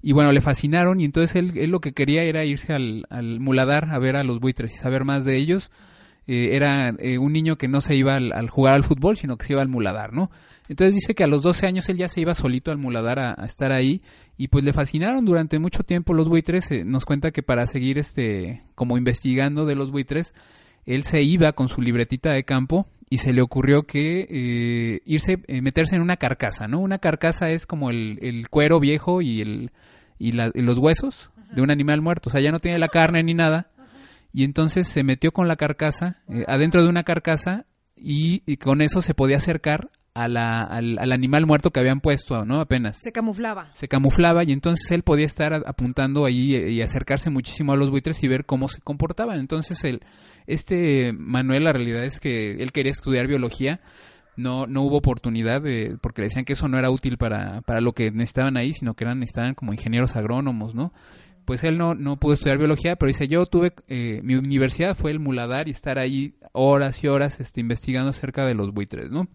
Y bueno, le fascinaron y entonces él, él lo que quería era irse al, al muladar a ver a los buitres y saber más de ellos eh, era eh, un niño que no se iba al, al jugar al fútbol, sino que se iba al muladar, ¿no? Entonces dice que a los 12 años él ya se iba solito al muladar a, a estar ahí y pues le fascinaron durante mucho tiempo los buitres. eh, nos cuenta que para seguir este como investigando de los buitres, él se iba con su libretita de campo y se le ocurrió que eh, irse, eh, meterse en una carcasa, ¿no? Una carcasa es como el, el cuero viejo y, el, y, la- y los huesos de un animal muerto, o sea, ya no tiene la carne ni nada y entonces se metió con la carcasa, eh, adentro de una carcasa, y, y con eso se podía acercar a la- al, al animal muerto que habían puesto, ¿no? Apenas. Se camuflaba. Se camuflaba y entonces él podía estar apuntando ahí eh, y acercarse muchísimo a los buitres y ver cómo se comportaban. Entonces el, este Manuel, la realidad es que él quería estudiar biología, no, no hubo oportunidad de, porque le decían que eso no era útil para, para lo que necesitaban ahí, sino que eran, necesitaban como ingenieros agrónomos, ¿no? Pues él no, no pudo estudiar biología, pero dice, yo tuve, eh, mi universidad fue el muladar y estar ahí horas y horas este, investigando acerca de los buitres, ¿no?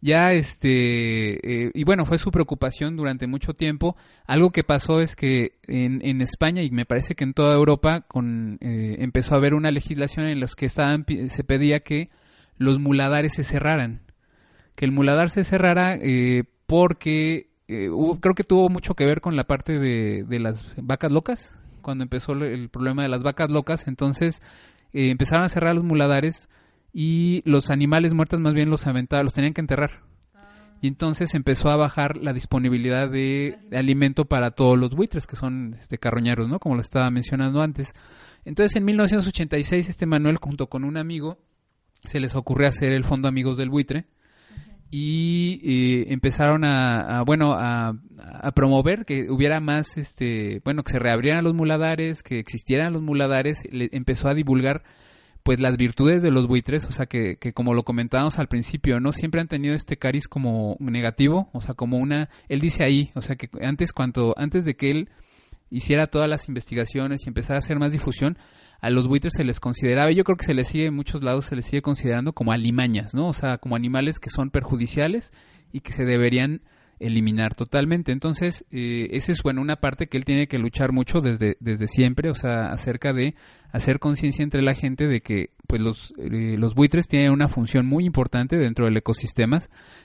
Ya, este, eh, y bueno, fue su preocupación durante mucho tiempo. Algo que pasó es que en, en España y me parece que en toda Europa con, eh, empezó a haber una legislación en la que se pedía que los muladares se cerraran. Que el muladar se cerrara porque eh, hubo- creo que tuvo mucho que ver con la parte de, de las vacas locas, cuando empezó el- problema de las vacas locas. Entonces eh, empezaron a cerrar los muladares y los animales muertos más bien los aventaban, los tenían que enterrar. Y entonces empezó a bajar la disponibilidad de, de alimento para todos los buitres, que son este, carroñeros, ¿no? Como lo estaba mencionando antes. Entonces en 1986 este Manuel junto con un amigo se les ocurrió hacer el Fondo Amigos del Buitre y eh, empezaron a, bueno a, a promover que hubiera más este bueno que se reabrieran los muladares que existieran los muladares le empezó a divulgar pues las virtudes de los buitres, o sea que, que como lo comentábamos al principio, no siempre han tenido este cariz como negativo, o sea como una, él dice ahí, o sea que antes cuanto, antes de que él hiciera todas las investigaciones y empezara a hacer más difusión, a los buitres se les consideraba, yo creo que se les sigue en muchos lados, se les sigue considerando como alimañas, ¿no? O sea, como animales que son perjudiciales y que se deberían eliminar totalmente. Entonces, eh, esa es, bueno, una parte que él tiene que luchar mucho desde, desde siempre, o sea, acerca de hacer conciencia entre la gente de que, pues, los, eh, los buitres tienen una función muy importante dentro del ecosistema,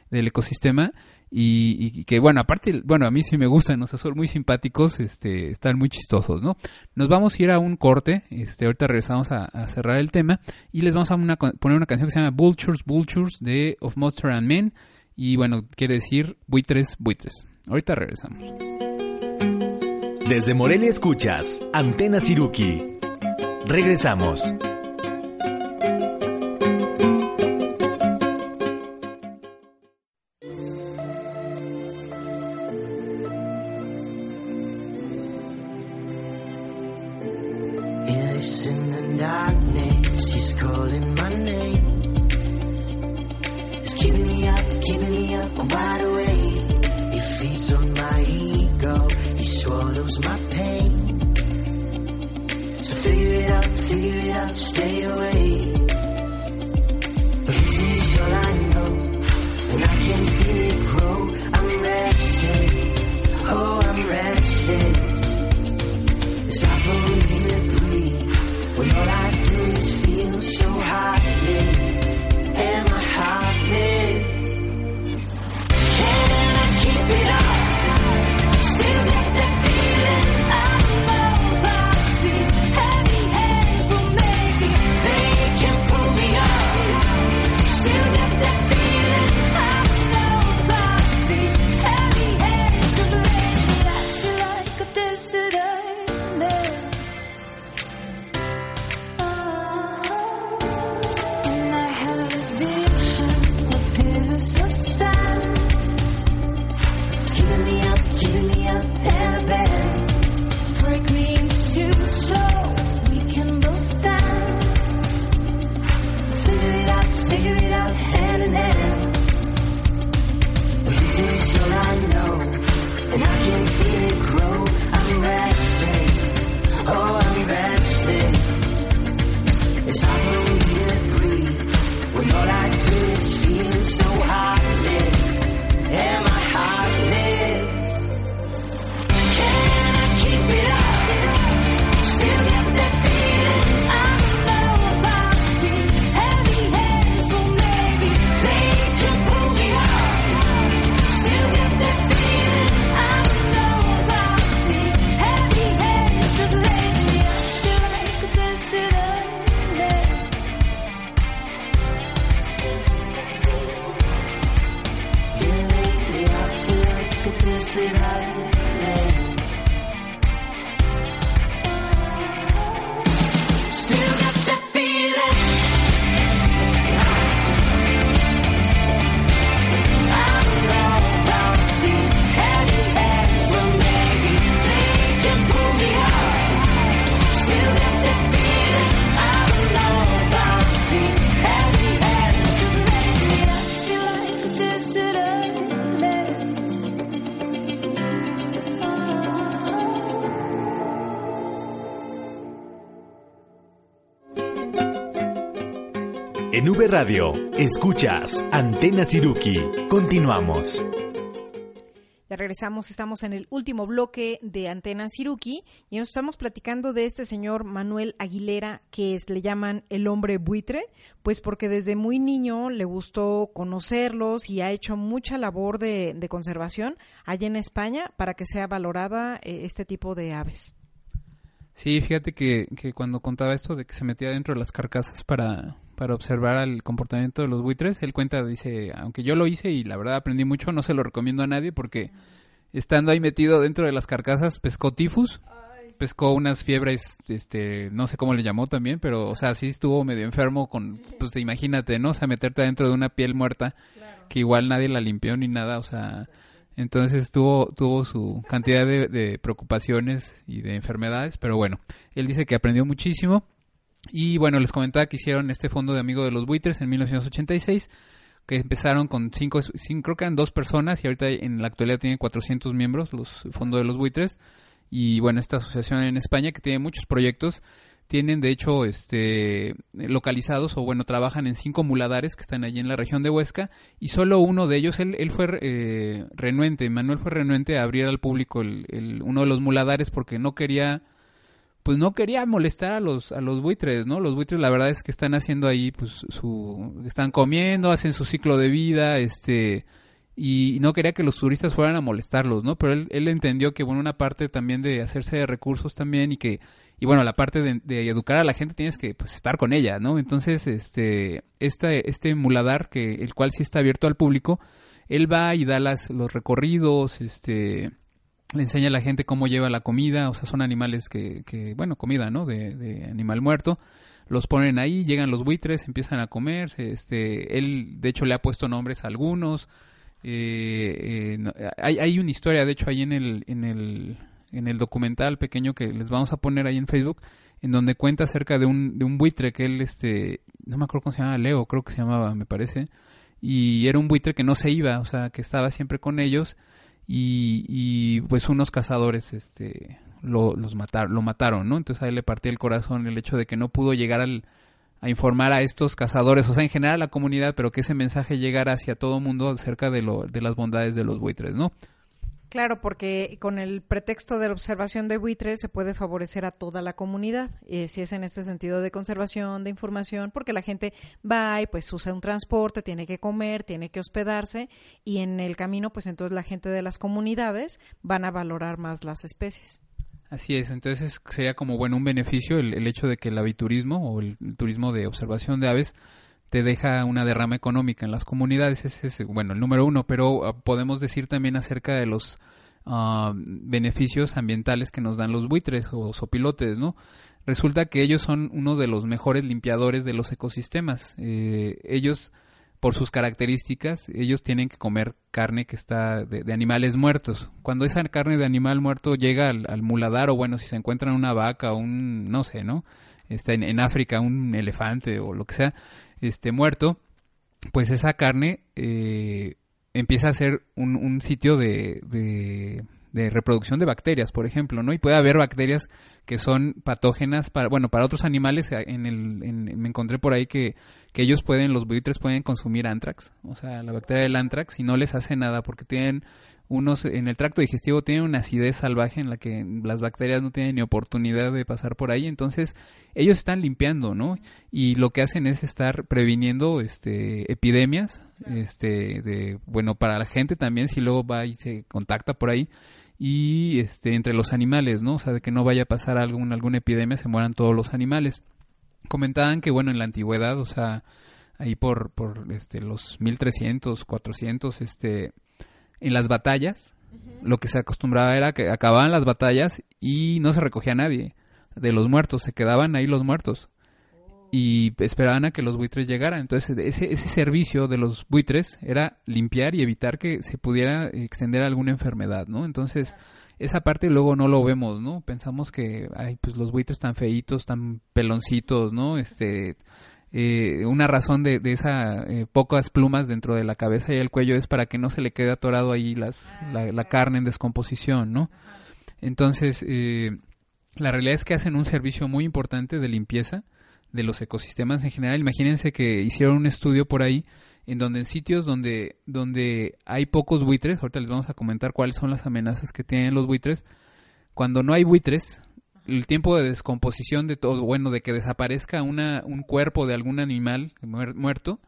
del ecosistema, y, que, bueno, aparte, bueno, a mí sí me gustan, o sea, son muy simpáticos, este, están muy chistosos, ¿no? Nos vamos a ir a un corte, este, ahorita regresamos a, cerrar el tema, y les vamos a poner una canción que se llama Vultures, Vultures, de Of Monster and Men, y bueno, quiere decir buitres, buitres. Ahorita regresamos. Desde Morelia escuchas Antena Siruki. Regresamos. Radio, escuchas Antena Siruki. Continuamos. Ya regresamos, estamos en el último bloque de Antena Siruki y nos estamos platicando de este señor Manuel Aguilera, que es, le llaman el hombre buitre, pues porque desde muy niño le gustó conocerlos y ha hecho mucha labor de, de conservación allá en España para que sea valorada eh, este tipo de aves. Sí, fíjate que, que cuando contaba esto de que se metía dentro de las carcasas para, para observar el comportamiento de los buitres, él cuenta, dice, aunque yo lo hice y la verdad aprendí mucho, no se lo recomiendo a nadie porque estando ahí metido dentro de las carcasas pescó tifus, pescó unas fiebres, este, no sé cómo le llamó también, pero, o sea, sí estuvo medio enfermo con, pues imagínate, ¿no? O sea, meterte dentro de una piel muerta que igual nadie la limpió ni nada, o sea, entonces tuvo, tuvo su cantidad de, de preocupaciones y de enfermedades, pero bueno, él dice que aprendió muchísimo. Y bueno, les comentaba que hicieron este fondo de Amigo de los Buitres en 1986, que empezaron con cinco, cinco, creo que eran dos personas y ahorita en la actualidad tienen 400 miembros, los Fondo de los Buitres. Y bueno, esta asociación en España que tiene muchos proyectos, tienen de hecho este localizados o bueno, trabajan en cinco muladares que están allí en la región de Huesca y solo uno de ellos, él, él fue eh, renuente, Manuel fue renuente a abrir al público el, el, uno de los muladares porque no quería pues no quería molestar a los a los buitres, ¿no? Los buitres la verdad es que están haciendo ahí pues su están comiendo, hacen su ciclo de vida, este y no quería que los turistas fueran a molestarlos, ¿no? Pero él, él entendió que bueno, una parte también de hacerse de recursos también y que y bueno, la parte de, de educar a la gente tienes que pues estar con ella, ¿no? Entonces, este este este muladar que el cual sí está abierto al público, él va y da las los recorridos, este le enseña a la gente cómo lleva la comida, o sea, son animales que, que bueno, comida, ¿no? De, de, animal muerto. Los ponen ahí, llegan los buitres, empiezan a comer. Este, él, de hecho, le ha puesto nombres a algunos. Eh, eh, hay, hay una historia, de hecho, ahí en el, en el, en el documental pequeño que les vamos a poner ahí en Facebook, en donde cuenta acerca de un, de un buitre que él, este, no me acuerdo cómo se llama, Leo, creo que se llamaba, me parece. Y era un buitre que no se iba, o sea, que estaba siempre con ellos y, y pues unos cazadores este lo, los mataron, lo mataron, ¿no? Entonces ahí le partía el corazón el hecho de que no pudo llegar al, a informar a estos cazadores, o sea, en general a la comunidad, pero que ese mensaje llegara hacia todo mundo acerca de, lo, de las bondades de los buitres, ¿no? Claro, porque con el pretexto de la observación de buitres se puede favorecer a toda la comunidad, eh, si es en este sentido de conservación, de información, porque la gente va y pues usa un transporte, tiene que comer, tiene que hospedarse y en el camino pues entonces la gente de las comunidades van a valorar más las especies. Así es, entonces sería como bueno un beneficio el, el hecho de que el aviturismo o el turismo de observación de aves te deja una derrama económica en las comunidades. Ese es, bueno, el número uno, pero ah, podemos decir también acerca de los ah, beneficios ambientales que nos dan los buitres o sopilotes, ¿no? Resulta que ellos son uno de los mejores limpiadores de los ecosistemas. Eh, ellos, por sus características, ellos tienen que comer carne que está de, animales muertos. Cuando esa carne de animal muerto llega al, muladar, o bueno, si se encuentran una vaca un, no sé, ¿no? Está en, en África un elefante o lo que sea, este muerto, pues esa carne eh, empieza a ser un, un sitio de, de, de reproducción de bacterias, por ejemplo, ¿no? Y puede haber bacterias que son patógenas para, bueno, para otros animales. En el, en- me encontré por ahí que, que ellos pueden, los buitres pueden consumir antrax, o sea, la bacteria del antrax y no les hace nada porque tienen unos, en el tracto digestivo tienen una acidez salvaje en la que las bacterias no tienen ni oportunidad de pasar por ahí, entonces ellos están limpiando, ¿no? Y lo que hacen es estar previniendo, este, epidemias, este, de, bueno, para la gente también si luego va y se contacta por ahí, y este entre los animales, ¿no? O sea, de que no vaya a pasar algún, alguna epidemia, se mueran todos los animales. Comentaban que, bueno, en la antigüedad, o sea, ahí por, por este, los 1300, 400, este, en las batallas, lo que se acostumbraba era que acababan las batallas y no se recogía nadie de los muertos, se quedaban ahí los muertos y esperaban a que los buitres llegaran. Entonces, ese, ese servicio de los buitres era limpiar y evitar que se pudiera extender alguna enfermedad, ¿no? Entonces, esa parte luego no lo vemos, ¿no? Pensamos que, ay, pues los buitres tan feitos, tan peloncitos, ¿no? Este, eh, una razón de, de esa eh, pocas plumas dentro de la cabeza y el cuello es para que no se le quede atorado ahí las, la, la carne en descomposición, ¿no? Entonces, eh, la realidad es que hacen un servicio muy importante de limpieza de los ecosistemas en general. Imagínense que hicieron un estudio por ahí en donde en sitios donde, donde hay pocos buitres, ahorita les vamos a comentar cuáles son las amenazas que tienen los buitres, cuando no hay buitres, el tiempo de descomposición de todo, bueno, de que desaparezca una, un cuerpo de algún animal muer- muerto,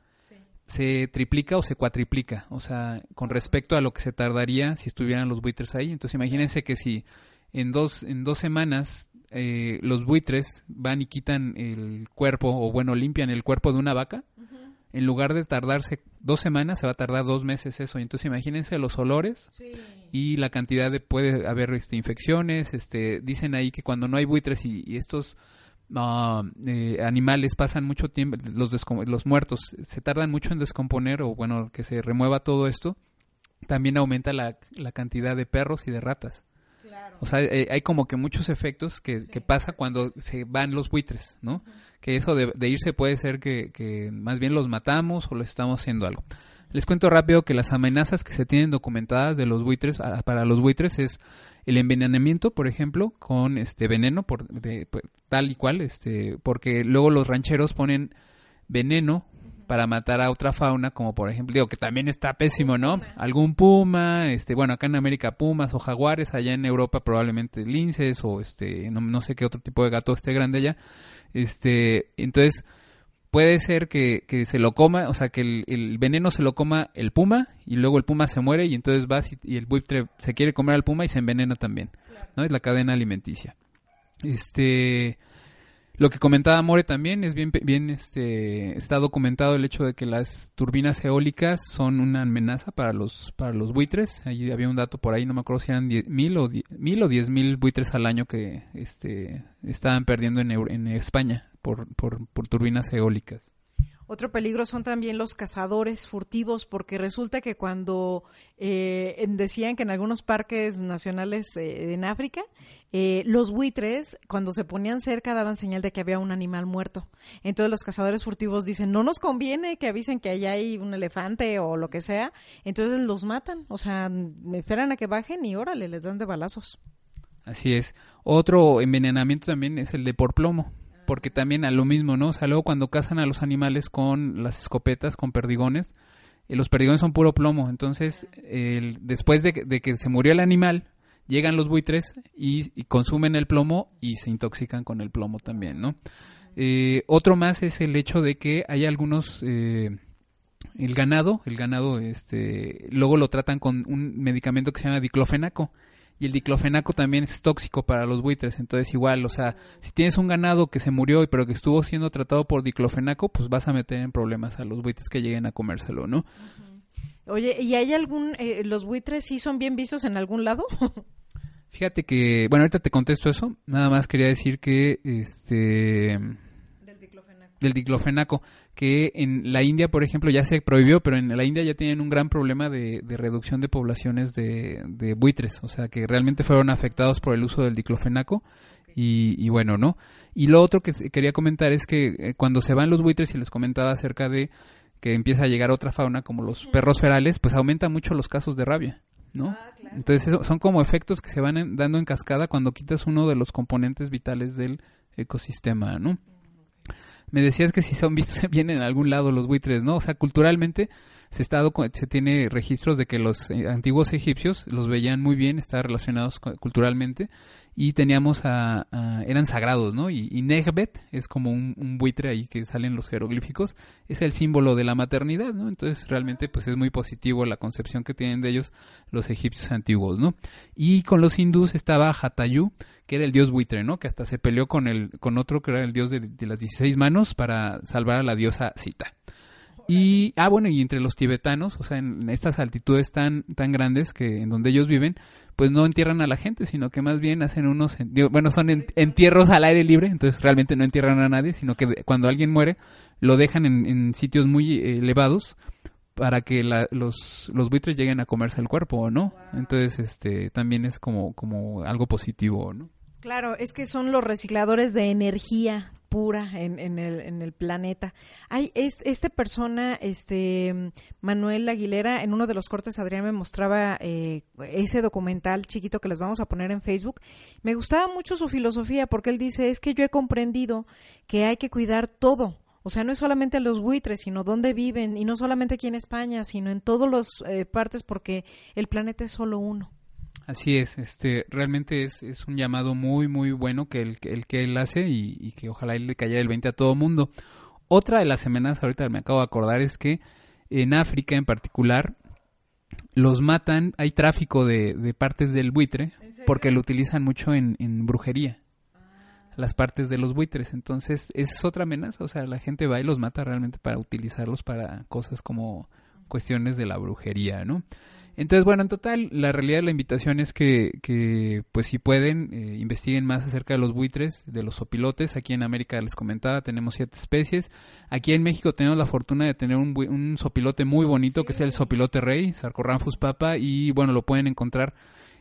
se triplica o se cuatriplica, o sea, con respecto a lo que se tardaría si estuvieran los buitres ahí. Entonces imagínense que si en dos, en dos semanas eh, los buitres van y quitan el cuerpo, o bueno, limpian el cuerpo de una vaca, en lugar de tardarse dos semanas, se va a tardar dos meses eso. Entonces imagínense los olores y la cantidad de puede haber este, infecciones. Este, dicen ahí que cuando no hay buitres y, y estos ah, eh, animales pasan mucho tiempo, los, los muertos se tardan mucho en descomponer o bueno, que se remueva todo esto, también aumenta la, la cantidad de perros y de ratas. O sea, eh, hay como que muchos efectos que, que pasa cuando se van los buitres, ¿no? Que eso de, de irse puede ser que, que más bien los matamos o les estamos haciendo algo. Les cuento rápido que las amenazas que se tienen documentadas de los buitres para los buitres es el envenenamiento, por ejemplo, con este veneno por de- pues, tal y cual, este, porque luego los rancheros ponen veneno para matar a otra fauna, como por ejemplo, digo que también está pésimo, ¿no? Algún puma, este, bueno, acá en América pumas o jaguares, allá en Europa probablemente linces o este, no, no sé qué otro tipo de gato esté grande allá. Este, entonces puede ser que, que se lo coma, o sea, que el, el veneno se lo coma el puma y luego el puma se muere y entonces vas y, y el buitre se quiere comer al puma y se envenena también, ¿no? Es la cadena alimenticia. Este, lo que comentaba More también es bien, bien este, está documentado el hecho de que las turbinas eólicas son una amenaza para los, para los buitres. Ahí había un dato por ahí, no me acuerdo si eran die- mil o, die- mil o diez mil buitres al año que este, estaban perdiendo en, en España por, por, por turbinas eólicas. Otro peligro son también los cazadores furtivos, porque resulta que cuando eh, decían que en algunos parques nacionales eh, en África, eh, los buitres, cuando se ponían cerca, daban señal de que había un animal muerto. Entonces los cazadores furtivos dicen, no nos conviene que avisen que allá hay un elefante o lo que sea. Entonces los matan, o sea, esperan a que bajen y órale, les dan de balazos. Así es. Otro envenenamiento también es el de por plomo. Porque también a lo mismo, ¿no? O sea, luego cuando cazan a los animales con las escopetas, con perdigones, eh, los perdigones son puro plomo. Entonces, después de, que- se murió el animal, llegan los buitres y, y consumen el plomo y se intoxican con el plomo también, ¿no? Eh, otro más es el hecho de que hay algunos... eh, el ganado, el ganado, este, luego lo tratan con un medicamento que se llama diclofenaco. Y el diclofenaco también es tóxico para los buitres. Entonces, igual, o sea, si tienes un ganado que se murió pero que estuvo siendo tratado por diclofenaco, pues vas a meter en problemas a los buitres que lleguen a comérselo, ¿no? Oye, ¿y hay algún, eh, los buitres sí son bien vistos en algún lado? [laughs] Fíjate que, bueno, ahorita te contesto eso. Nada más quería decir que, este, del diclofenaco, que en la India, por ejemplo, ya se prohibió, pero en la India ya tienen un gran problema de, de reducción de poblaciones de, de buitres, o sea, que realmente fueron afectados por el uso del diclofenaco. Y, y bueno, ¿no? Y lo otro que quería comentar es que eh, cuando se van los buitres, y les comentaba acerca de que empieza a llegar otra fauna como los perros ferales, pues aumenta mucho los casos de rabia, ¿no? Entonces eso- son como efectos que se van en- dando en cascada cuando quitas uno de los componentes vitales del ecosistema, ¿no? Me decías que si son vistos [laughs] bien en algún lado los buitres, ¿no? O sea, culturalmente se, está docu- se tiene registros de que los eh, antiguos egipcios los veían muy bien, estaban relacionados cu- culturalmente y teníamos eran sagrados, ¿no? Y, y es como un, buitre ahí que salen los jeroglíficos, es el símbolo de la maternidad, ¿no? Entonces realmente pues es muy positivo la concepción que tienen de ellos los egipcios antiguos, ¿no? Y con los hindús estaba Hatayu, que era el dios buitre, ¿no? Que hasta se peleó con el con otro que era el dios de, de las 16 manos para salvar a la diosa Sita. Y, ah, bueno, y entre los tibetanos, o sea, en estas altitudes tan, tan grandes que en donde ellos viven, pues no entierran a la gente, sino que más bien hacen unos, bueno, son en- entierros al aire libre, entonces realmente no entierran a nadie, sino que cuando alguien muere, lo dejan en, en sitios muy eh, elevados para que la- los, los buitres lleguen a comerse el cuerpo, ¿no? Entonces, este, también es como, como algo positivo, ¿no? Claro, es que son los recicladores de energía pura en, en el, en el planeta. Hay es, esta persona, este Manuel Aguilera, en uno de los cortes, Adrián me mostraba eh, ese documental chiquito que les vamos a poner en Facebook. Me gustaba mucho su filosofía porque él dice, es que yo he comprendido que hay que cuidar todo. O sea, no es solamente los buitres, sino dónde viven, y no solamente aquí en España, sino en todas las partes, porque el planeta es solo uno. Así es, este, realmente es, es un llamado muy, muy bueno que el, que el que él hace y, y que ojalá él le cayera el 20 a todo mundo. Otra de las amenazas, ahorita me acabo de acordar, es que en África en particular los matan, hay tráfico de, de partes del buitre porque lo utilizan mucho en, en brujería, las partes de los buitres. Entonces, es otra amenaza, o sea, la gente va y los mata realmente para utilizarlos para cosas como cuestiones de la brujería, ¿no? Entonces, bueno, en total, la realidad de la invitación es que, que pues si pueden, eh, investiguen más acerca de los buitres, de los sopilotes. Aquí en América les comentaba, tenemos siete especies. Aquí en México tenemos la fortuna de tener un, sopilote muy bonito, que es el sopilote rey, Sarcorramphus papa, y bueno, lo pueden encontrar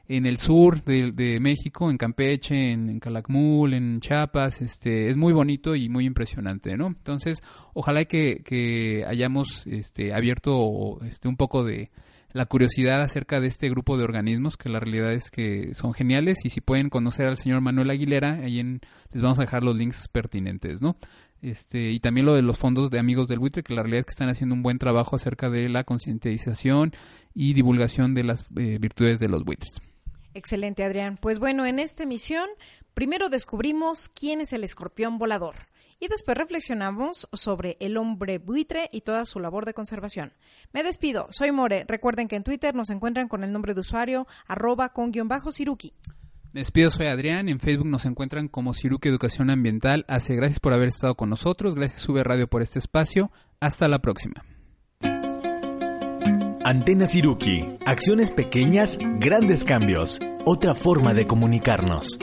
en el sur de, de México, en Campeche, en, en Calakmul, en Chiapas, este, es muy bonito y muy impresionante, ¿no? Entonces, ojalá que, que hayamos este, abierto este, un poco de la curiosidad acerca de este grupo de organismos, que la realidad es que son geniales, y si pueden conocer al señor Manuel Aguilera, ahí en, les vamos a dejar los links pertinentes, ¿no? Este, y también lo de los fondos de amigos del buitre, que la realidad es que están haciendo un buen trabajo acerca de la concientización y divulgación de las eh, virtudes de los buitres. Excelente, Adrián. Pues bueno, en esta emisión primero descubrimos quién es el escorpión volador y después reflexionamos sobre el hombre buitre y toda su labor de conservación. Me despido, soy More. Recuerden que en Twitter nos encuentran con el nombre de usuario arroba con guion bajo Siruki. Me despido, soy Adrián. En Facebook nos encuentran como Ciruque Educación Ambiental. Hace gracias por haber estado con nosotros. Gracias, Sube Radio, por este espacio. Hasta la próxima. Antena Siruki. Acciones pequeñas, grandes cambios. Otra forma de comunicarnos.